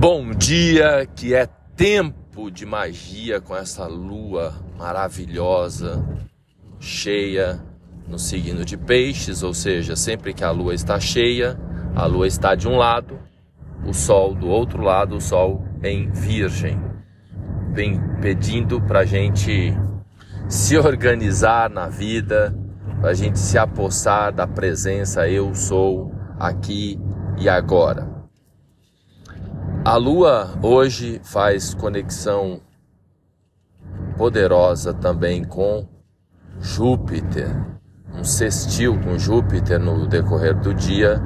Bom dia, que é tempo de magia com essa lua maravilhosa, cheia no signo de Peixes, ou seja, sempre que a lua está cheia, a lua está de um lado, o sol do outro lado, o sol em Virgem. Vem pedindo para gente se organizar na vida, para a gente se apossar da presença eu sou aqui e agora. A Lua hoje faz conexão poderosa também com Júpiter, um sextil com Júpiter no decorrer do dia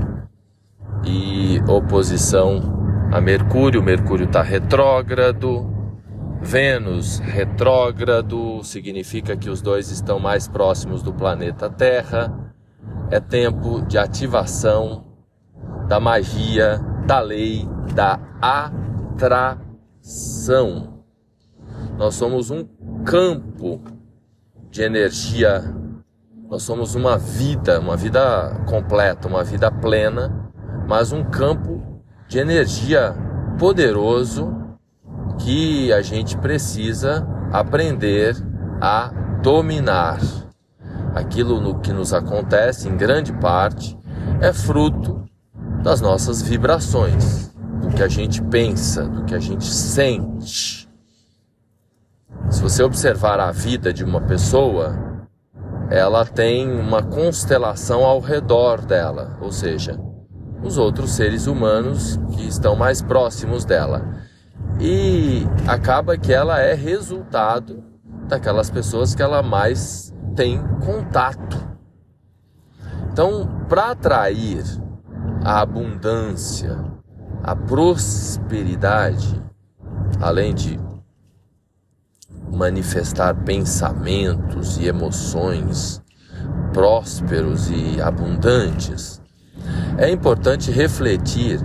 e oposição a Mercúrio. Mercúrio está retrógrado, Vênus retrógrado, significa que os dois estão mais próximos do planeta Terra. É tempo de ativação da magia, da lei, da atração. Nós somos um campo de energia, nós somos uma vida, uma vida completa, uma vida plena, mas um campo de energia poderoso que a gente precisa aprender a dominar. Aquilo no que nos acontece, em grande parte, é fruto das nossas vibrações, do que a gente pensa, do que a gente sente. Se você observar a vida de uma pessoa, ela tem uma constelação ao redor dela, ou seja, os outros seres humanos que estão mais próximos dela e acaba que ela é resultado daquelas pessoas que ela mais tem contato. Então, para atrair a abundância, a prosperidade, além de manifestar pensamentos e emoções prósperos e abundantes, é importante refletir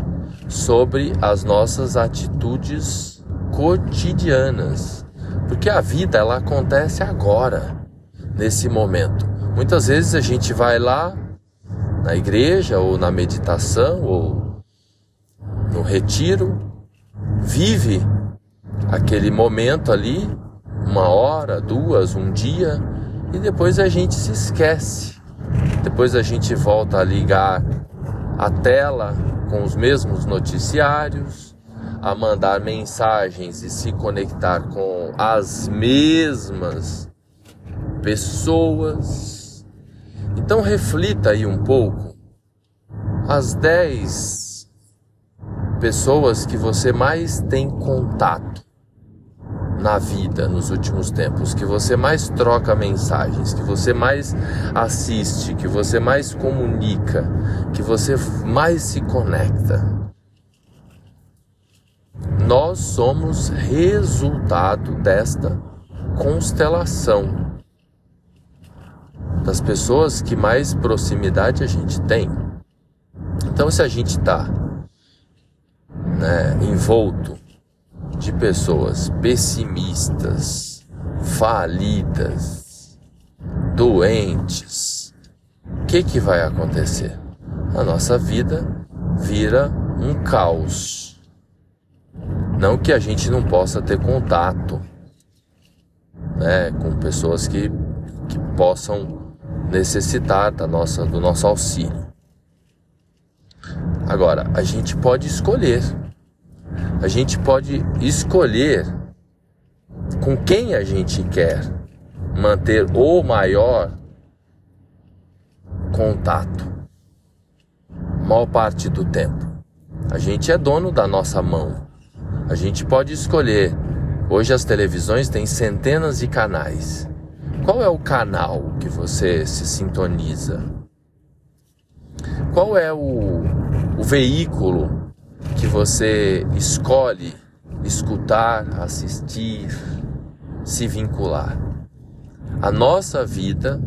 sobre as nossas atitudes cotidianas, porque a vida ela acontece agora, nesse momento. Muitas vezes a gente vai lá na igreja ou na meditação ou retiro, vive aquele momento ali, uma hora, duas, um dia, e depois a gente se esquece. Depois a gente volta a ligar a tela com os mesmos noticiários, a mandar mensagens e se conectar com as mesmas pessoas. Então reflita aí um pouco as 10 pessoas que você mais tem contato na vida nos últimos tempos, que você mais troca mensagens, que você mais assiste, que você mais comunica, que você mais se conecta. Nós somos resultado desta constelação das pessoas que mais proximidade a gente tem. Então, se a gente está né, envolto de pessoas pessimistas, falidas, doentes, o que, que vai acontecer? A nossa vida vira um caos. Não que a gente não possa ter contato né, com pessoas que, que possam necessitar da nossa, do nosso auxílio. Agora, a gente pode escolher a gente pode escolher com quem a gente quer manter o maior contato. Maior parte do tempo. A gente é dono da nossa mão. A gente pode escolher. Hoje as televisões têm centenas de canais. Qual é o canal que você se sintoniza? Qual é o, o veículo que você escolhe escutar, assistir, se vincular. A nossa vida,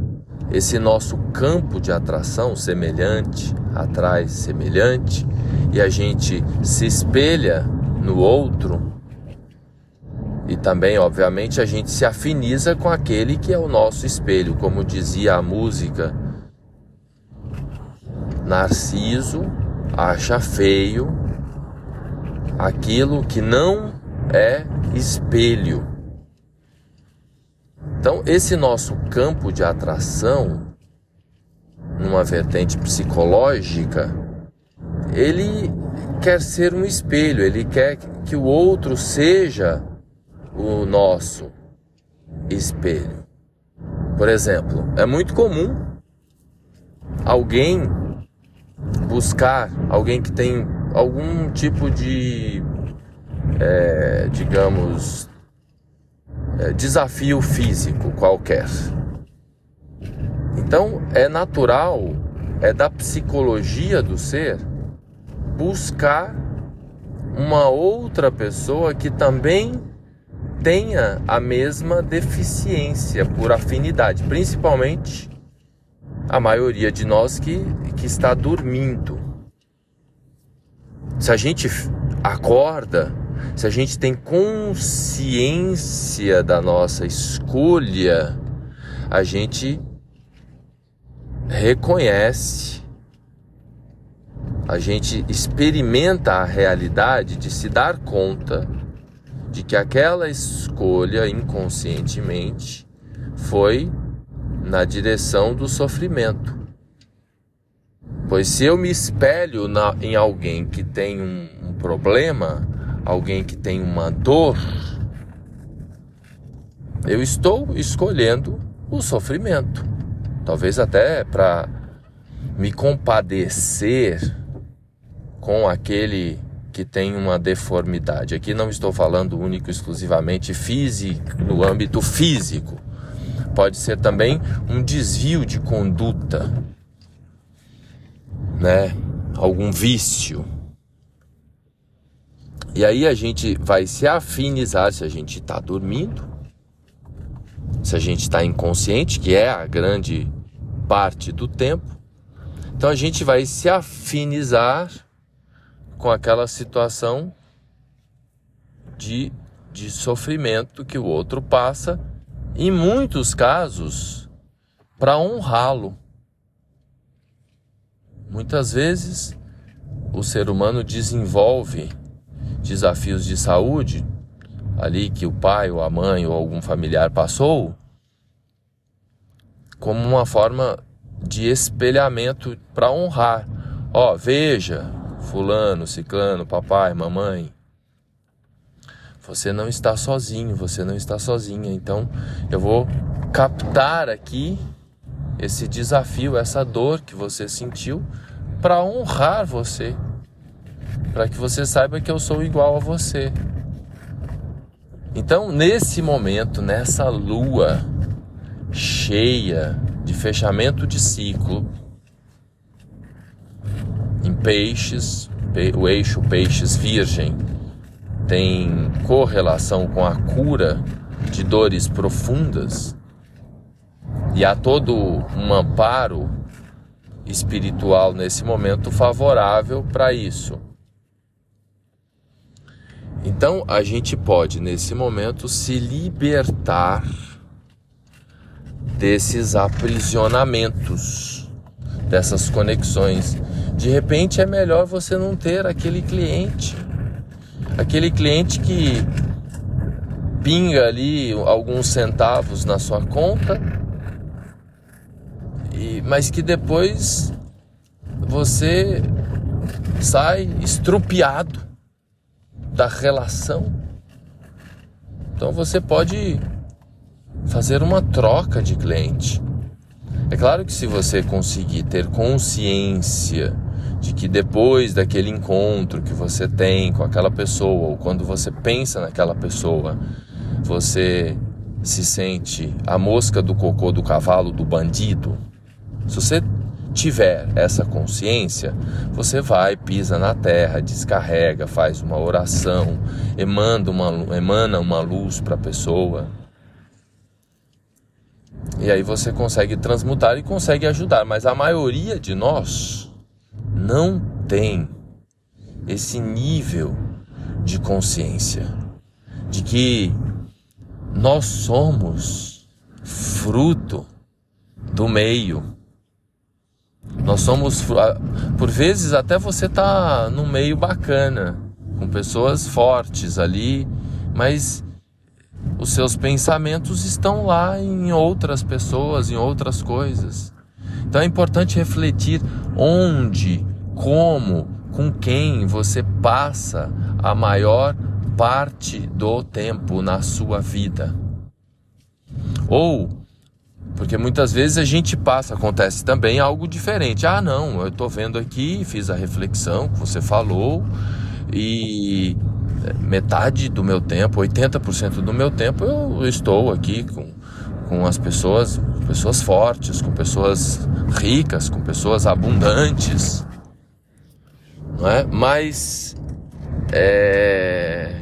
esse nosso campo de atração semelhante, atrai semelhante, e a gente se espelha no outro, e também, obviamente, a gente se afiniza com aquele que é o nosso espelho, como dizia a música. Narciso acha feio aquilo que não é espelho. Então, esse nosso campo de atração, numa vertente psicológica, ele quer ser um espelho, ele quer que o outro seja o nosso espelho. Por exemplo, é muito comum alguém buscar alguém que tem algum tipo de, é, digamos, é, desafio físico qualquer. Então é natural, é da psicologia do ser buscar uma outra pessoa que também tenha a mesma deficiência por afinidade, principalmente a maioria de nós que, que está dormindo. Se a gente acorda, se a gente tem consciência da nossa escolha, a gente reconhece a gente experimenta a realidade de se dar conta de que aquela escolha inconscientemente foi na direção do sofrimento. Pois se eu me espelho na, em alguém que tem um, um problema, alguém que tem uma dor, eu estou escolhendo o sofrimento. Talvez até para me compadecer com aquele que tem uma deformidade. Aqui não estou falando único exclusivamente físico, no âmbito físico. Pode ser também um desvio de conduta, né? Algum vício. E aí a gente vai se afinizar se a gente está dormindo, se a gente está inconsciente, que é a grande parte do tempo. Então a gente vai se afinizar com aquela situação de, de sofrimento que o outro passa, em muitos casos, para honrá-lo. Muitas vezes o ser humano desenvolve desafios de saúde ali que o pai ou a mãe ou algum familiar passou como uma forma de espelhamento para honrar. Ó, oh, veja, fulano, ciclano, papai, mamãe. Você não está sozinho, você não está sozinha. Então eu vou captar aqui esse desafio, essa dor que você sentiu para honrar você, para que você saiba que eu sou igual a você. Então, nesse momento, nessa lua cheia de fechamento de ciclo, em peixes, o eixo peixes virgem tem correlação com a cura de dores profundas e há todo um amparo espiritual nesse momento favorável para isso. Então a gente pode nesse momento se libertar desses aprisionamentos, dessas conexões de repente é melhor você não ter aquele cliente. Aquele cliente que pinga ali alguns centavos na sua conta, e, mas que depois você sai estrupiado da relação. Então você pode fazer uma troca de cliente. É claro que se você conseguir ter consciência de que depois daquele encontro que você tem com aquela pessoa, ou quando você pensa naquela pessoa, você se sente a mosca do cocô do cavalo do bandido, se você tiver essa consciência, você vai, pisa na terra, descarrega, faz uma oração, emana uma, emana uma luz para a pessoa e aí você consegue transmutar e consegue ajudar, mas a maioria de nós não tem esse nível de consciência de que nós somos fruto do meio. Nós somos, por vezes até você tá no meio bacana, com pessoas fortes ali, mas os seus pensamentos estão lá em outras pessoas, em outras coisas. Então é importante refletir onde, como, com quem você passa a maior parte do tempo na sua vida. Ou porque muitas vezes a gente passa, acontece também algo diferente. Ah, não, eu estou vendo aqui, fiz a reflexão que você falou e é, metade do meu tempo, 80% do meu tempo eu estou aqui com, com as pessoas, pessoas fortes, com pessoas ricas, com pessoas abundantes, não é? Mas é,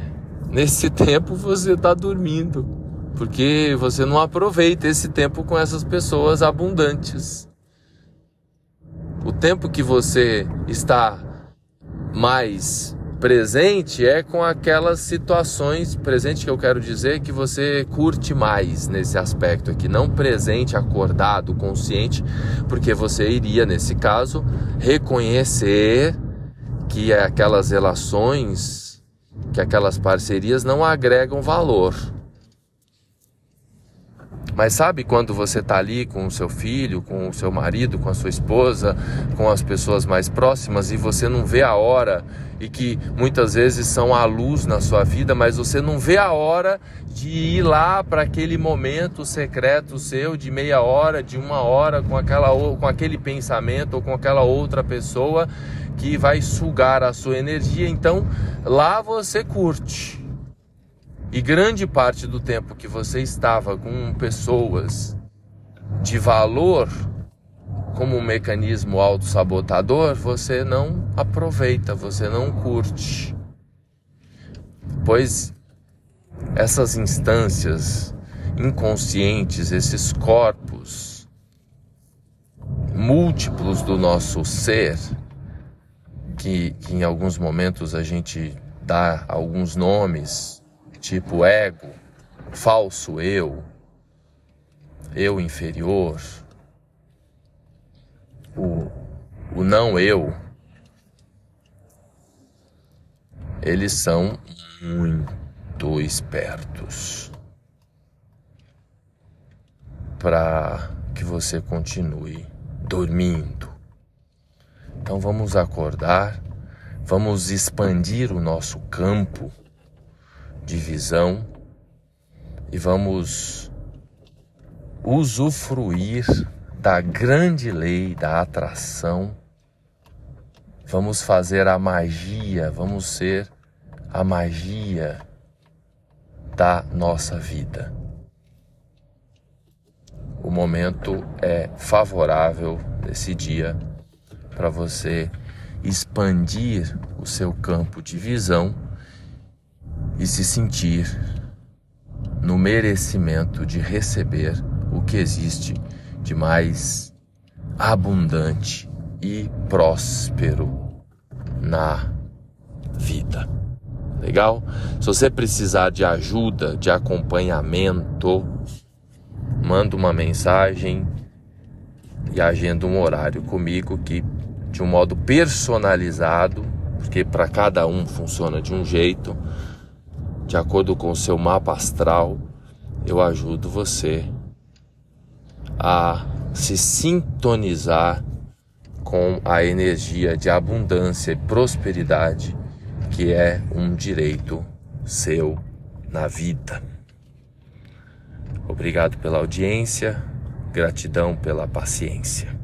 nesse tempo você está dormindo porque você não aproveita esse tempo com essas pessoas abundantes. O tempo que você está mais presente é com aquelas situações, presente que eu quero dizer que você curte mais nesse aspecto aqui, não presente, acordado, consciente, porque você iria nesse caso reconhecer que aquelas relações, que aquelas parcerias não agregam valor. Mas sabe quando você está ali com o seu filho, com o seu marido, com a sua esposa, com as pessoas mais próximas e você não vê a hora e que muitas vezes são a luz na sua vida, mas você não vê a hora de ir lá para aquele momento secreto seu de meia hora, de uma hora com aquela com aquele pensamento ou com aquela outra pessoa que vai sugar a sua energia. Então, lá você curte e grande parte do tempo que você estava com pessoas de valor como um mecanismo autossabotador, você não aproveita, você não curte. Pois essas instâncias inconscientes, esses corpos múltiplos do nosso ser, que, que em alguns momentos a gente dá alguns nomes, tipo ego, falso eu, eu inferior, o, o não eu, eles são muito espertos para que você continue dormindo. Então vamos acordar, vamos expandir o nosso campo de visão e vamos usufruir da grande lei da atração. Vamos fazer a magia, vamos ser a magia da nossa vida. O momento é favorável nesse dia para você expandir o seu campo de visão e se sentir no merecimento de receber o que existe de mais abundante e próspero na vida. Legal? Se você precisar de ajuda, de acompanhamento, manda uma mensagem e agenda um horário comigo que de um modo personalizado, porque para cada um funciona de um jeito de acordo com o seu mapa astral, eu ajudo você a se sintonizar com a energia de abundância e prosperidade que é um direito seu na vida. Obrigado pela audiência, gratidão pela paciência.